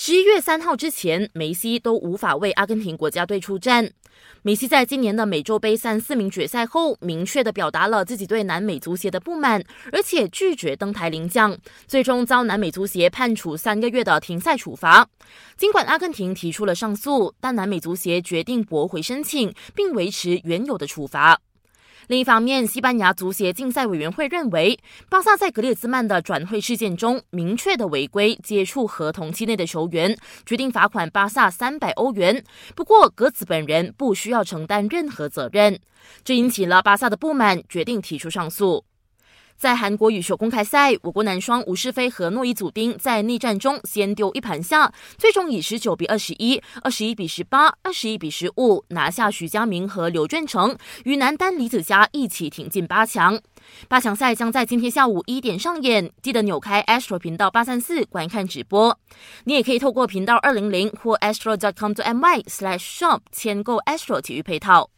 十一月三号之前，梅西都无法为阿根廷国家队出战。梅西在今年的美洲杯三四名决赛后，明确的表达了自己对南美足协的不满，而且拒绝登台领奖，最终遭南美足协判处三个月的停赛处罚。尽管阿根廷提出了上诉，但南美足协决定驳回申请，并维持原有的处罚。另一方面，西班牙足协竞赛委员会认为，巴萨在格列兹曼的转会事件中明确的违规接触合同期内的球员，决定罚款巴萨三百欧元。不过，格子本人不需要承担任何责任，这引起了巴萨的不满，决定提出上诉。在韩国羽球公开赛，我国男双吴世飞和诺伊祖丁在内战中先丢一盘下，最终以十九比二十一、二十一比十八、二十一比十五拿下徐佳明和刘俊成，与男单李子嘉一起挺进八强。八强赛将在今天下午一点上演，记得扭开 Astro 频道八三四观看直播。你也可以透过频道二零零或 astro.com.my/shop 签购 Astro 体育配套。